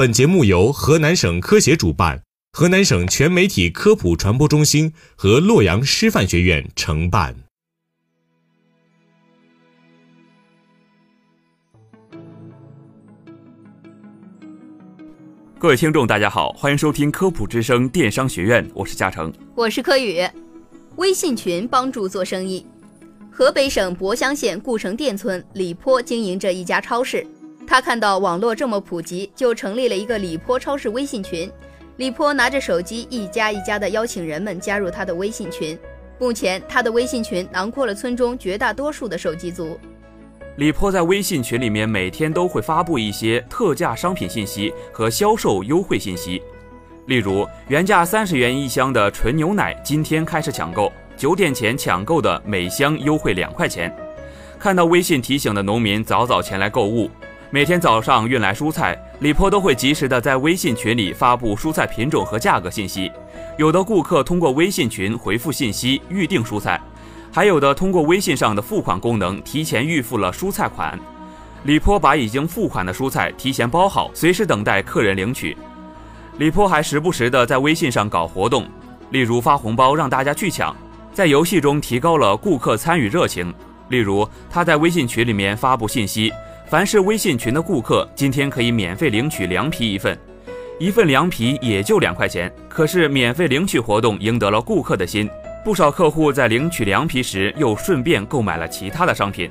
本节目由河南省科协主办，河南省全媒体科普传播中心和洛阳师范学院承办。各位听众，大家好，欢迎收听科普之声电商学院，我是嘉诚，我是柯宇。微信群帮助做生意。河北省博乡县故城店村李坡经营着一家超市，他看到网络这么普及，就成立了一个李坡超市微信群。李坡拿着手机一家一家的邀请人们加入他的微信群。目前，他的微信群囊括了村中绝大多数的手机族。李坡在微信群里面每天都会发布一些特价商品信息和销售优惠信息，例如原价三十元一箱的纯牛奶今天开始抢购，九点前抢购的每箱优惠两块钱。看到微信提醒的农民早早前来购物。每天早上运来蔬菜，李坡都会及时的在微信群里发布蔬菜品种和价格信息。有的顾客通过微信群回复信息预定蔬菜。还有的通过微信上的付款功能提前预付了蔬菜款，李坡把已经付款的蔬菜提前包好，随时等待客人领取。李坡还时不时的在微信上搞活动，例如发红包让大家去抢，在游戏中提高了顾客参与热情。例如他在微信群里面发布信息，凡是微信群的顾客今天可以免费领取凉皮一份，一份凉皮也就两块钱，可是免费领取活动赢得了顾客的心。不少客户在领取凉皮时，又顺便购买了其他的商品。